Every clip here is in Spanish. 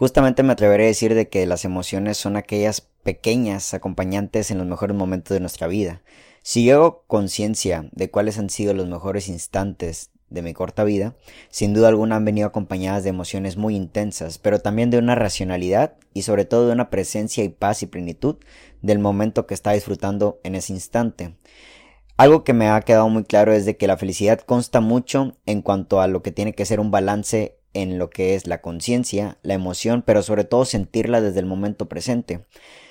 Justamente me atreveré a decir de que las emociones son aquellas pequeñas acompañantes en los mejores momentos de nuestra vida. Si yo hago conciencia de cuáles han sido los mejores instantes de mi corta vida, sin duda alguna han venido acompañadas de emociones muy intensas, pero también de una racionalidad y sobre todo de una presencia y paz y plenitud del momento que está disfrutando en ese instante. Algo que me ha quedado muy claro es de que la felicidad consta mucho en cuanto a lo que tiene que ser un balance en lo que es la conciencia, la emoción, pero sobre todo sentirla desde el momento presente.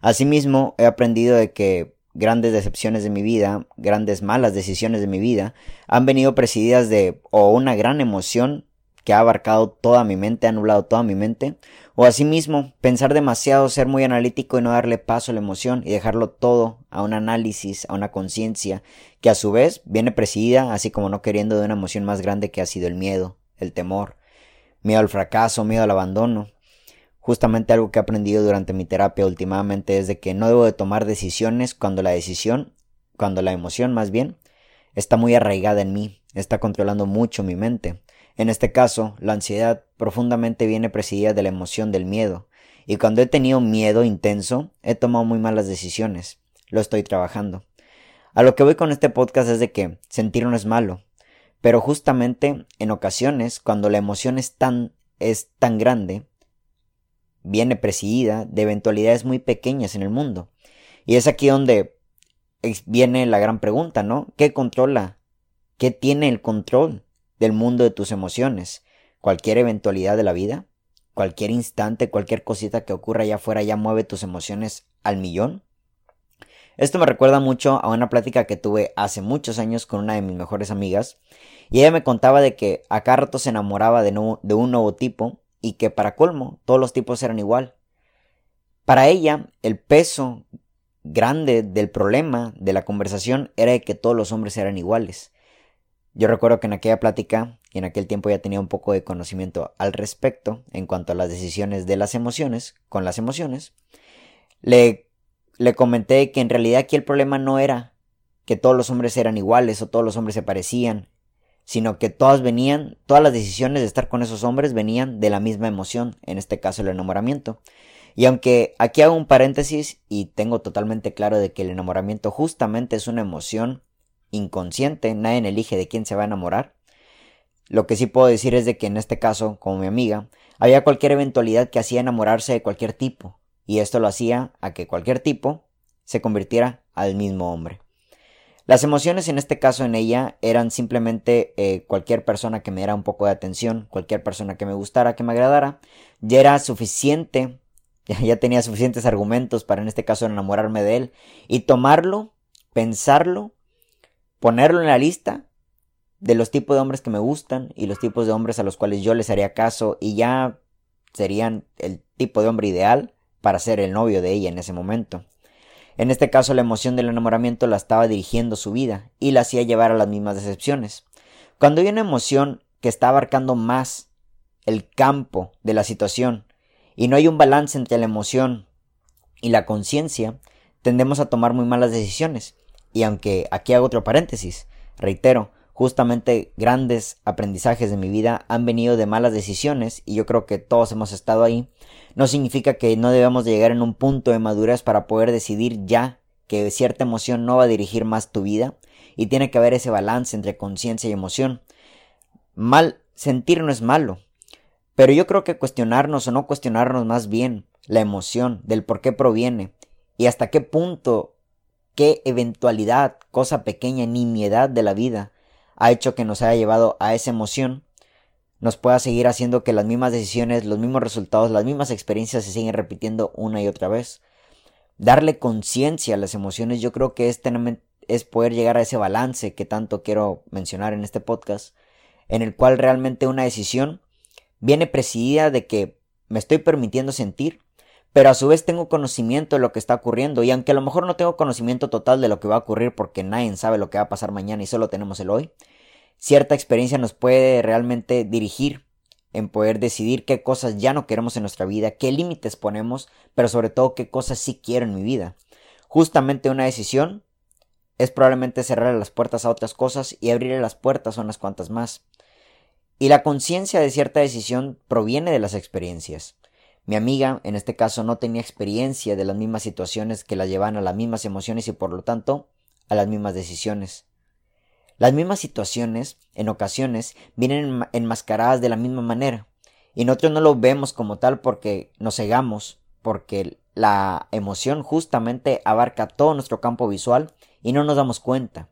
Asimismo, he aprendido de que grandes decepciones de mi vida, grandes malas decisiones de mi vida, han venido presididas de o una gran emoción que ha abarcado toda mi mente, ha anulado toda mi mente, o asimismo pensar demasiado, ser muy analítico y no darle paso a la emoción y dejarlo todo a un análisis, a una conciencia, que a su vez viene presidida, así como no queriendo de una emoción más grande que ha sido el miedo, el temor, miedo al fracaso, miedo al abandono. Justamente algo que he aprendido durante mi terapia últimamente es de que no debo de tomar decisiones cuando la decisión, cuando la emoción más bien, está muy arraigada en mí, está controlando mucho mi mente. En este caso, la ansiedad profundamente viene presidida de la emoción del miedo, y cuando he tenido miedo intenso, he tomado muy malas decisiones. Lo estoy trabajando. A lo que voy con este podcast es de que sentir no es malo, pero justamente en ocasiones, cuando la emoción es tan, es tan grande, viene presidida de eventualidades muy pequeñas en el mundo. Y es aquí donde viene la gran pregunta, ¿no? ¿Qué controla? ¿Qué tiene el control del mundo de tus emociones? ¿Cualquier eventualidad de la vida? ¿Cualquier instante, cualquier cosita que ocurra allá afuera ya mueve tus emociones al millón? Esto me recuerda mucho a una plática que tuve hace muchos años con una de mis mejores amigas, y ella me contaba de que a cada se enamoraba de, de un nuevo tipo y que para colmo todos los tipos eran igual. Para ella, el peso grande del problema de la conversación era de que todos los hombres eran iguales. Yo recuerdo que en aquella plática y en aquel tiempo ya tenía un poco de conocimiento al respecto en cuanto a las decisiones de las emociones, con las emociones, le le comenté que en realidad aquí el problema no era que todos los hombres eran iguales o todos los hombres se parecían, sino que todas venían, todas las decisiones de estar con esos hombres venían de la misma emoción, en este caso el enamoramiento. Y aunque aquí hago un paréntesis y tengo totalmente claro de que el enamoramiento justamente es una emoción inconsciente, nadie elige de quién se va a enamorar, lo que sí puedo decir es de que en este caso, como mi amiga, había cualquier eventualidad que hacía enamorarse de cualquier tipo, y esto lo hacía a que cualquier tipo se convirtiera al mismo hombre. Las emociones en este caso en ella eran simplemente eh, cualquier persona que me diera un poco de atención, cualquier persona que me gustara, que me agradara, ya era suficiente, ya tenía suficientes argumentos para en este caso enamorarme de él y tomarlo, pensarlo, ponerlo en la lista de los tipos de hombres que me gustan y los tipos de hombres a los cuales yo les haría caso y ya serían el tipo de hombre ideal para ser el novio de ella en ese momento. En este caso la emoción del enamoramiento la estaba dirigiendo su vida y la hacía llevar a las mismas decepciones. Cuando hay una emoción que está abarcando más el campo de la situación y no hay un balance entre la emoción y la conciencia, tendemos a tomar muy malas decisiones. Y aunque aquí hago otro paréntesis, reitero, justamente grandes aprendizajes de mi vida han venido de malas decisiones y yo creo que todos hemos estado ahí, no significa que no debamos de llegar en un punto de madurez para poder decidir ya que cierta emoción no va a dirigir más tu vida y tiene que haber ese balance entre conciencia y emoción. Mal sentir no es malo, pero yo creo que cuestionarnos o no cuestionarnos más bien la emoción, del por qué proviene y hasta qué punto, qué eventualidad, cosa pequeña, nimiedad de la vida ha hecho que nos haya llevado a esa emoción, nos pueda seguir haciendo que las mismas decisiones, los mismos resultados, las mismas experiencias se siguen repitiendo una y otra vez. Darle conciencia a las emociones yo creo que es, es poder llegar a ese balance que tanto quiero mencionar en este podcast, en el cual realmente una decisión viene presidida de que me estoy permitiendo sentir, pero a su vez tengo conocimiento de lo que está ocurriendo y aunque a lo mejor no tengo conocimiento total de lo que va a ocurrir porque nadie sabe lo que va a pasar mañana y solo tenemos el hoy, cierta experiencia nos puede realmente dirigir en poder decidir qué cosas ya no queremos en nuestra vida, qué límites ponemos, pero sobre todo qué cosas sí quiero en mi vida. Justamente una decisión es probablemente cerrar las puertas a otras cosas y abrir las puertas a unas cuantas más. Y la conciencia de cierta decisión proviene de las experiencias. Mi amiga, en este caso, no tenía experiencia de las mismas situaciones que la llevan a las mismas emociones y por lo tanto a las mismas decisiones. Las mismas situaciones, en ocasiones, vienen enmascaradas de la misma manera, y nosotros no lo vemos como tal porque nos cegamos, porque la emoción justamente abarca todo nuestro campo visual y no nos damos cuenta.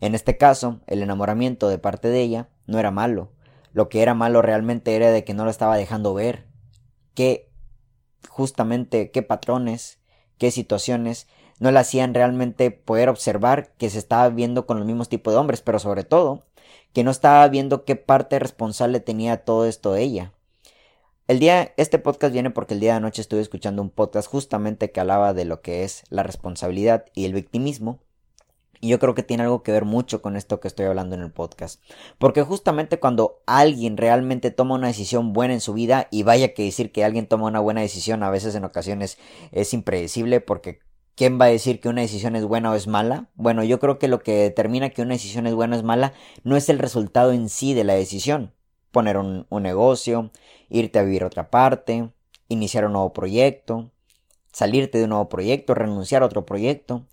En este caso, el enamoramiento de parte de ella no era malo. Lo que era malo realmente era de que no lo estaba dejando ver, qué justamente qué patrones, qué situaciones no le hacían realmente poder observar que se estaba viendo con los mismos tipos de hombres, pero sobre todo que no estaba viendo qué parte responsable tenía todo esto ella. El día, este podcast viene porque el día de anoche estuve escuchando un podcast justamente que hablaba de lo que es la responsabilidad y el victimismo, y yo creo que tiene algo que ver mucho con esto que estoy hablando en el podcast. Porque justamente cuando alguien realmente toma una decisión buena en su vida, y vaya que decir que alguien toma una buena decisión a veces en ocasiones es impredecible porque ¿quién va a decir que una decisión es buena o es mala? Bueno, yo creo que lo que determina que una decisión es buena o es mala no es el resultado en sí de la decisión. Poner un, un negocio, irte a vivir a otra parte, iniciar un nuevo proyecto, salirte de un nuevo proyecto, renunciar a otro proyecto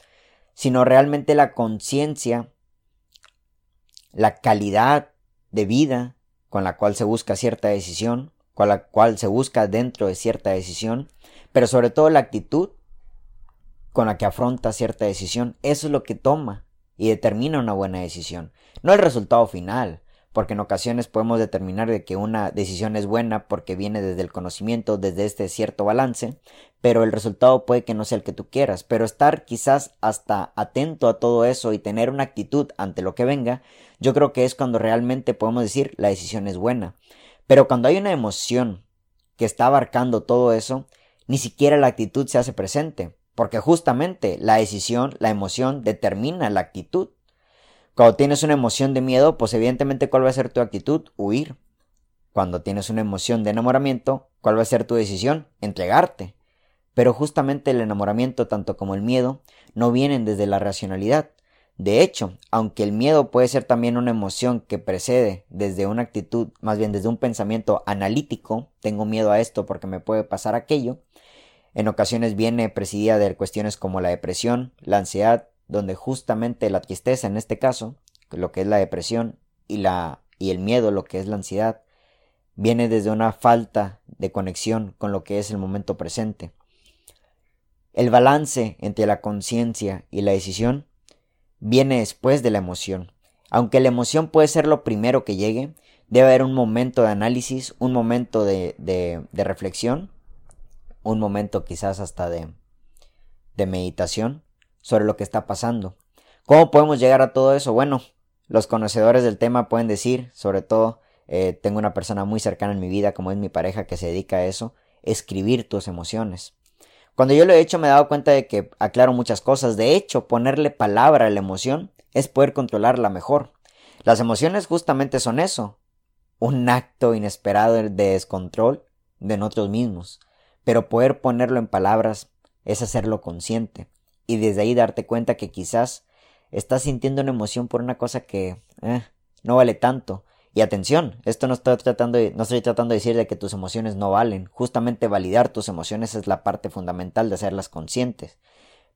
sino realmente la conciencia, la calidad de vida con la cual se busca cierta decisión, con la cual se busca dentro de cierta decisión, pero sobre todo la actitud con la que afronta cierta decisión, eso es lo que toma y determina una buena decisión, no el resultado final, porque en ocasiones podemos determinar de que una decisión es buena porque viene desde el conocimiento, desde este cierto balance, pero el resultado puede que no sea el que tú quieras, pero estar quizás hasta atento a todo eso y tener una actitud ante lo que venga, yo creo que es cuando realmente podemos decir la decisión es buena. Pero cuando hay una emoción que está abarcando todo eso, ni siquiera la actitud se hace presente, porque justamente la decisión, la emoción determina la actitud. Cuando tienes una emoción de miedo, pues evidentemente cuál va a ser tu actitud? Huir. Cuando tienes una emoción de enamoramiento, ¿cuál va a ser tu decisión? Entregarte. Pero justamente el enamoramiento, tanto como el miedo, no vienen desde la racionalidad. De hecho, aunque el miedo puede ser también una emoción que precede desde una actitud, más bien desde un pensamiento analítico, tengo miedo a esto porque me puede pasar aquello, en ocasiones viene presidida de cuestiones como la depresión, la ansiedad, donde justamente la tristeza en este caso, lo que es la depresión, y, la, y el miedo, lo que es la ansiedad, viene desde una falta de conexión con lo que es el momento presente. El balance entre la conciencia y la decisión viene después de la emoción. Aunque la emoción puede ser lo primero que llegue, debe haber un momento de análisis, un momento de, de, reflexión, un momento quizás hasta de, de meditación, sobre lo que está pasando. ¿Cómo podemos llegar a todo eso? Bueno, los conocedores del tema pueden decir, sobre todo, eh, tengo una persona muy cercana en mi vida, como es mi pareja, que se dedica a eso, escribir tus emociones. Cuando yo lo he hecho me he dado cuenta de que aclaro muchas cosas. De hecho, ponerle palabra a la emoción es poder controlarla mejor. Las emociones justamente son eso, un acto inesperado de descontrol de nosotros mismos. Pero poder ponerlo en palabras es hacerlo consciente y desde ahí darte cuenta que quizás estás sintiendo una emoción por una cosa que eh, no vale tanto. Y atención, esto no estoy tratando de, no estoy tratando de decir de que tus emociones no valen. Justamente validar tus emociones es la parte fundamental de hacerlas conscientes.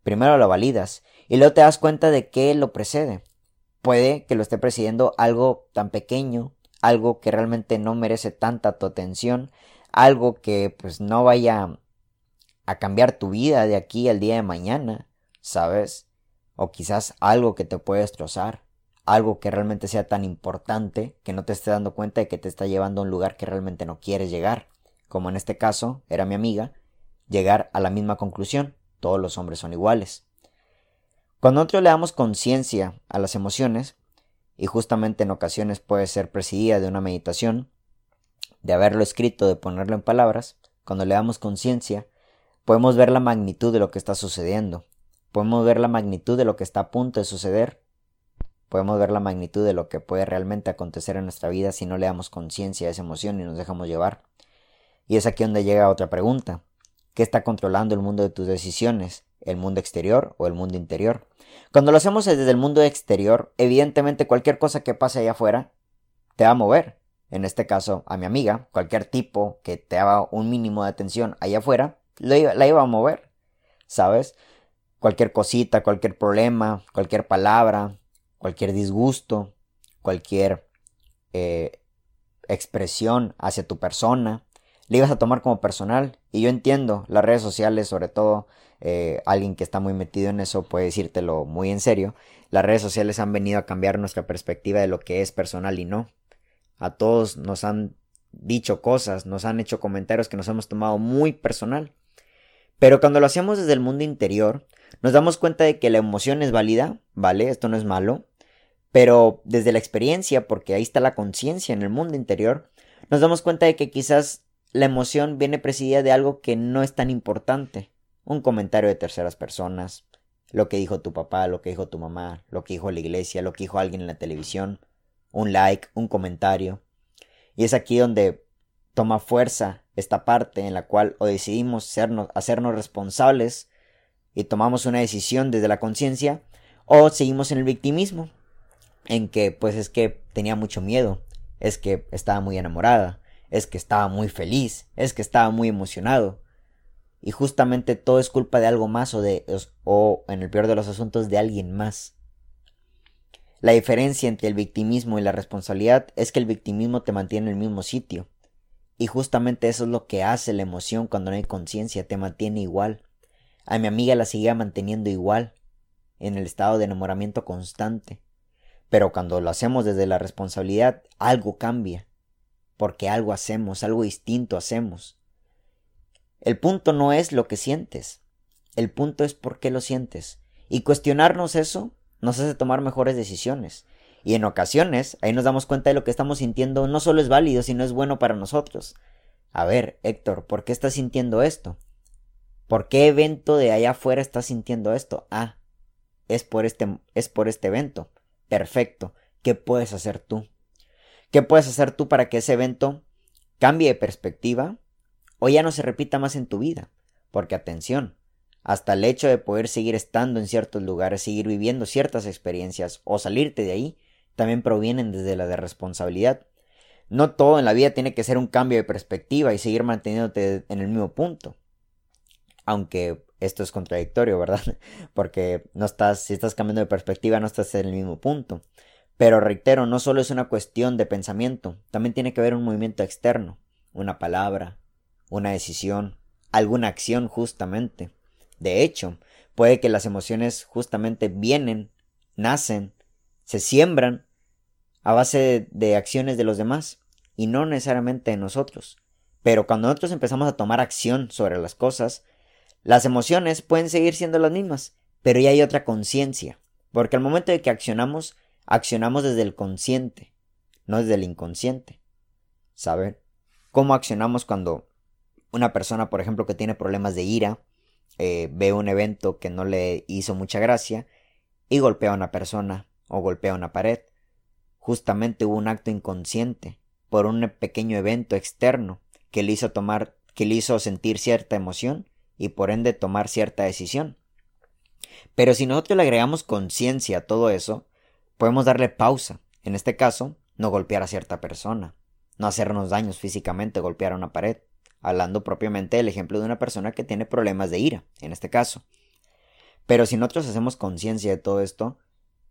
Primero lo validas y luego te das cuenta de qué lo precede. Puede que lo esté presidiendo algo tan pequeño, algo que realmente no merece tanta tu atención, algo que pues no vaya a cambiar tu vida de aquí al día de mañana, ¿sabes? O quizás algo que te puede destrozar, algo que realmente sea tan importante que no te esté dando cuenta de que te está llevando a un lugar que realmente no quieres llegar. Como en este caso, era mi amiga, llegar a la misma conclusión, todos los hombres son iguales. Cuando nosotros le damos conciencia a las emociones, y justamente en ocasiones puede ser presidida de una meditación, de haberlo escrito, de ponerlo en palabras, cuando le damos conciencia, podemos ver la magnitud de lo que está sucediendo. Podemos ver la magnitud de lo que está a punto de suceder. Podemos ver la magnitud de lo que puede realmente acontecer en nuestra vida si no le damos conciencia a esa emoción y nos dejamos llevar. Y es aquí donde llega otra pregunta. ¿Qué está controlando el mundo de tus decisiones? ¿El mundo exterior o el mundo interior? Cuando lo hacemos desde el mundo exterior, evidentemente cualquier cosa que pase allá afuera te va a mover. En este caso, a mi amiga, cualquier tipo que te haga un mínimo de atención allá afuera, la iba a mover. ¿Sabes? Cualquier cosita, cualquier problema, cualquier palabra, cualquier disgusto, cualquier eh, expresión hacia tu persona, le ibas a tomar como personal. Y yo entiendo, las redes sociales, sobre todo eh, alguien que está muy metido en eso puede decírtelo muy en serio, las redes sociales han venido a cambiar nuestra perspectiva de lo que es personal y no. A todos nos han dicho cosas, nos han hecho comentarios que nos hemos tomado muy personal. Pero cuando lo hacemos desde el mundo interior, nos damos cuenta de que la emoción es válida, ¿vale? Esto no es malo. Pero desde la experiencia, porque ahí está la conciencia en el mundo interior, nos damos cuenta de que quizás la emoción viene presidida de algo que no es tan importante un comentario de terceras personas, lo que dijo tu papá, lo que dijo tu mamá, lo que dijo la iglesia, lo que dijo alguien en la televisión, un like, un comentario. Y es aquí donde toma fuerza esta parte en la cual o decidimos hacernos responsables y tomamos una decisión desde la conciencia o seguimos en el victimismo, en que pues es que tenía mucho miedo, es que estaba muy enamorada, es que estaba muy feliz, es que estaba muy emocionado, y justamente todo es culpa de algo más o de o en el peor de los asuntos de alguien más. La diferencia entre el victimismo y la responsabilidad es que el victimismo te mantiene en el mismo sitio. Y justamente eso es lo que hace la emoción cuando no hay conciencia, te mantiene igual. A mi amiga la seguía manteniendo igual, en el estado de enamoramiento constante. Pero cuando lo hacemos desde la responsabilidad, algo cambia. Porque algo hacemos, algo distinto hacemos. El punto no es lo que sientes, el punto es por qué lo sientes. Y cuestionarnos eso nos hace tomar mejores decisiones. Y en ocasiones ahí nos damos cuenta de lo que estamos sintiendo no solo es válido, sino es bueno para nosotros. A ver, Héctor, ¿por qué estás sintiendo esto? ¿Por qué evento de allá afuera estás sintiendo esto? Ah, es por este, es por este evento. Perfecto. ¿Qué puedes hacer tú? ¿Qué puedes hacer tú para que ese evento cambie de perspectiva o ya no se repita más en tu vida. Porque atención, hasta el hecho de poder seguir estando en ciertos lugares, seguir viviendo ciertas experiencias o salirte de ahí, también provienen desde la de responsabilidad. No todo en la vida tiene que ser un cambio de perspectiva y seguir manteniéndote en el mismo punto. Aunque esto es contradictorio, ¿verdad? Porque no estás, si estás cambiando de perspectiva, no estás en el mismo punto. Pero reitero, no solo es una cuestión de pensamiento, también tiene que haber un movimiento externo, una palabra, una decisión, alguna acción justamente. De hecho, puede que las emociones justamente vienen, nacen, se siembran a base de, acciones de los demás y no necesariamente de nosotros. Pero cuando nosotros empezamos a tomar acción sobre las cosas, las emociones pueden seguir siendo las mismas, pero ya hay otra conciencia, porque al momento de que accionamos, accionamos desde el consciente, no desde el inconsciente. ¿Saben? ¿Cómo accionamos cuando una persona, por ejemplo, que tiene problemas de ira, eh, ve un evento que no le hizo mucha gracia y golpea a una persona o golpea una pared. Justamente hubo un acto inconsciente por un pequeño evento externo que le hizo tomar, que le hizo sentir cierta emoción y por ende tomar cierta decisión. Pero si nosotros le agregamos conciencia a todo eso, podemos darle pausa. En este caso, no golpear a cierta persona, no hacernos daños físicamente, golpear a una pared hablando propiamente del ejemplo de una persona que tiene problemas de ira, en este caso. Pero si nosotros hacemos conciencia de todo esto,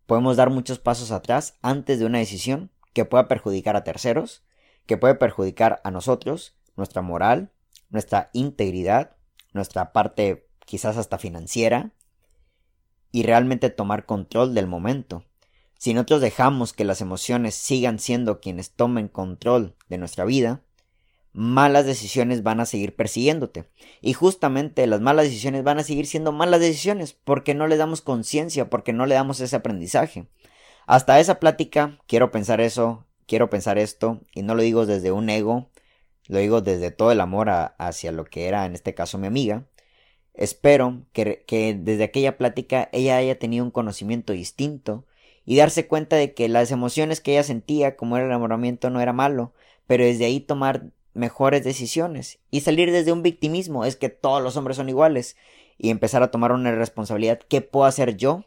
podemos dar muchos pasos atrás antes de una decisión que pueda perjudicar a terceros, que puede perjudicar a nosotros, nuestra moral, nuestra integridad, nuestra parte quizás hasta financiera, y realmente tomar control del momento. Si nosotros dejamos que las emociones sigan siendo quienes tomen control de nuestra vida, malas decisiones van a seguir persiguiéndote. Y justamente las malas decisiones van a seguir siendo malas decisiones porque no le damos conciencia, porque no le damos ese aprendizaje. Hasta esa plática quiero pensar eso, quiero pensar esto, y no lo digo desde un ego, lo digo desde todo el amor hacia lo que era en este caso mi amiga. Espero que, que, desde aquella plática ella haya tenido un conocimiento distinto y darse cuenta de que las emociones que ella sentía, como era el enamoramiento, no era malo, pero desde ahí tomar mejores decisiones y salir desde un victimismo, es que todos los hombres son iguales, y empezar a tomar una responsabilidad, ¿qué puedo hacer yo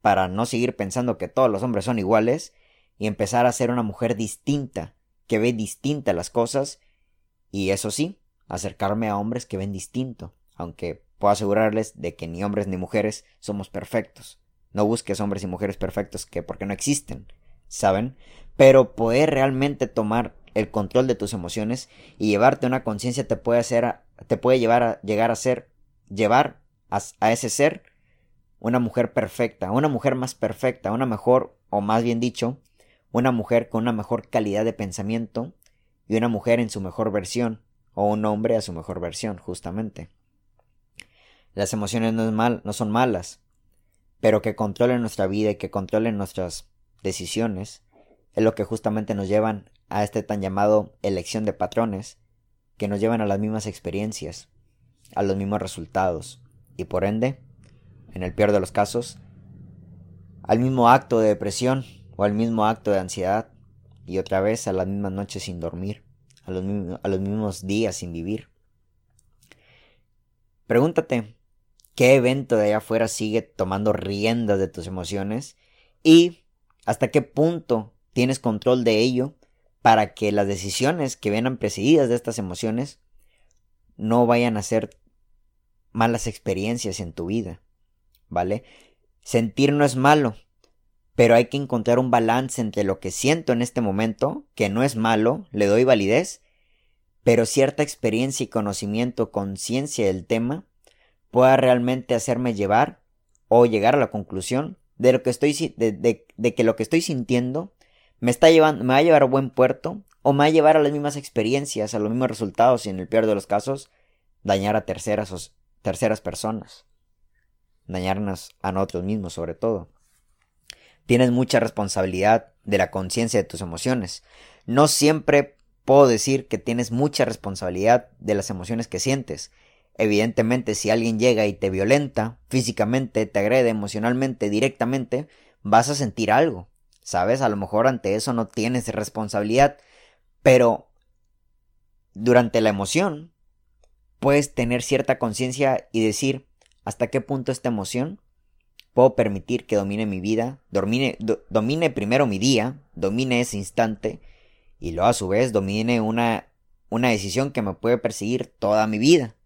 para no seguir pensando que todos los hombres son iguales? Y empezar a ser una mujer distinta, que ve distinta las cosas, y eso sí, acercarme a hombres que ven distinto, aunque puedo asegurarles de que ni hombres ni mujeres somos perfectos. No busques hombres y mujeres perfectos que porque no existen, ¿saben? Pero poder realmente tomar el control de tus emociones y llevarte una conciencia te puede hacer te puede llevar a llegar a ser llevar a, a, ese ser una mujer perfecta, una mujer más perfecta, una mejor o más bien dicho, una mujer con una mejor calidad de pensamiento y una mujer en su mejor versión o un hombre a su mejor versión, justamente. Las emociones no, es mal, no son malas, pero que controlen nuestra vida y que controlen nuestras decisiones es lo que justamente nos llevan a este tan llamado elección de patrones que nos llevan a las mismas experiencias, a los mismos resultados y por ende, en el peor de los casos, al mismo acto de depresión o al mismo acto de ansiedad y otra vez a las mismas noches sin dormir, a los, a los mismos días sin vivir. Pregúntate, ¿qué evento de allá afuera sigue tomando riendas de tus emociones? Y hasta qué punto tienes control de ello para que las decisiones que vengan precedidas de estas emociones no vayan a ser malas experiencias en tu vida, ¿vale? Sentir no es malo, pero hay que encontrar un balance entre lo que siento en este momento, que no es malo, le doy validez, pero cierta experiencia y conocimiento, conciencia del tema, pueda realmente hacerme llevar o llegar a la conclusión de lo que estoy de, de que lo que estoy sintiendo me está llevando, me va a llevar a buen puerto o me va a llevar a las mismas experiencias, a los mismos resultados y en el peor de los casos, dañar a terceras o terceras personas. Dañarnos a nosotros mismos sobre todo. Tienes mucha responsabilidad de la conciencia de tus emociones. No siempre puedo decir que tienes mucha responsabilidad de las emociones que sientes. Evidentemente, si alguien llega y te violenta físicamente, te agrede emocionalmente, directamente, vas a sentir algo. ¿Sabes? A lo mejor ante eso no tienes responsabilidad, pero durante la emoción puedes tener cierta conciencia y decir hasta qué punto esta emoción puedo permitir que domine mi vida, domine, primero mi día, domine ese instante y luego a su vez domine una, una decisión que me puede perseguir toda mi vida.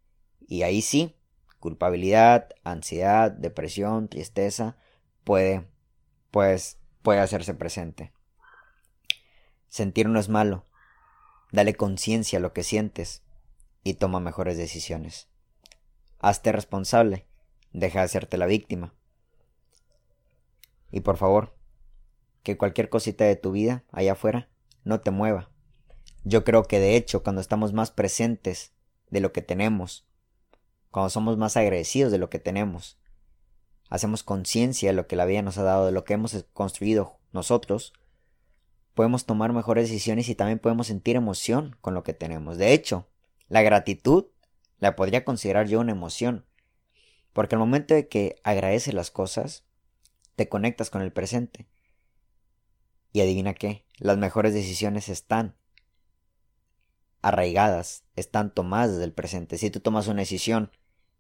Y ahí sí, culpabilidad, ansiedad, depresión, tristeza, puede, pues, puede hacerse presente. Sentir no es malo. Dale conciencia a lo que sientes y toma mejores decisiones. Hazte responsable. Deja de hacerte la víctima. Y por favor, que cualquier cosita de tu vida allá afuera no te mueva. Yo creo que de hecho cuando estamos más presentes de lo que tenemos, cuando somos más agradecidos de lo que tenemos, hacemos conciencia de lo que la vida nos ha dado, de lo que hemos construido nosotros, podemos tomar mejores decisiones y también podemos sentir emoción con lo que tenemos. De hecho, la gratitud la podría considerar yo una emoción, porque al momento de que agradeces las cosas, te conectas con el presente. Y adivina qué, las mejores decisiones están arraigadas, están tomadas desde el presente. Si tú tomas una decisión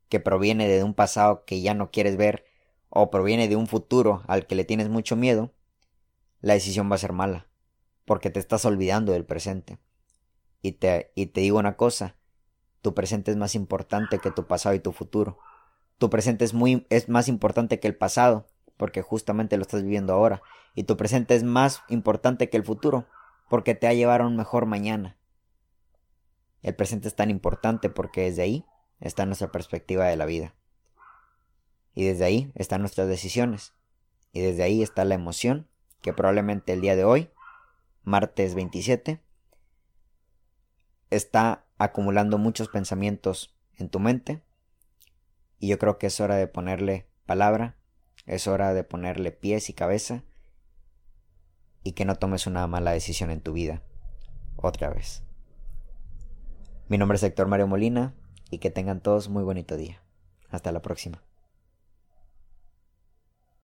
que proviene de un pasado que ya no quieres ver, o proviene de un futuro al que le tienes mucho miedo, la decisión va a ser mala, porque te estás olvidando del presente. Y te, y te digo una cosa, tu presente es más importante que tu pasado y tu futuro. Tu presente es muy es más importante que el pasado, porque justamente lo estás viviendo ahora, y tu presente es más importante que el futuro, porque te ha llevado a un mejor mañana. El presente es tan importante porque desde ahí está nuestra perspectiva de la vida. Y desde ahí están nuestras decisiones. Y desde ahí está la emoción que probablemente el día de hoy, martes 27, está acumulando muchos pensamientos en tu mente. Y yo creo que es hora de ponerle palabra, es hora de ponerle pies y cabeza y que no tomes una mala decisión en tu vida otra vez. Mi nombre es Héctor Mario Molina y que tengan todos muy bonito día. Hasta la próxima.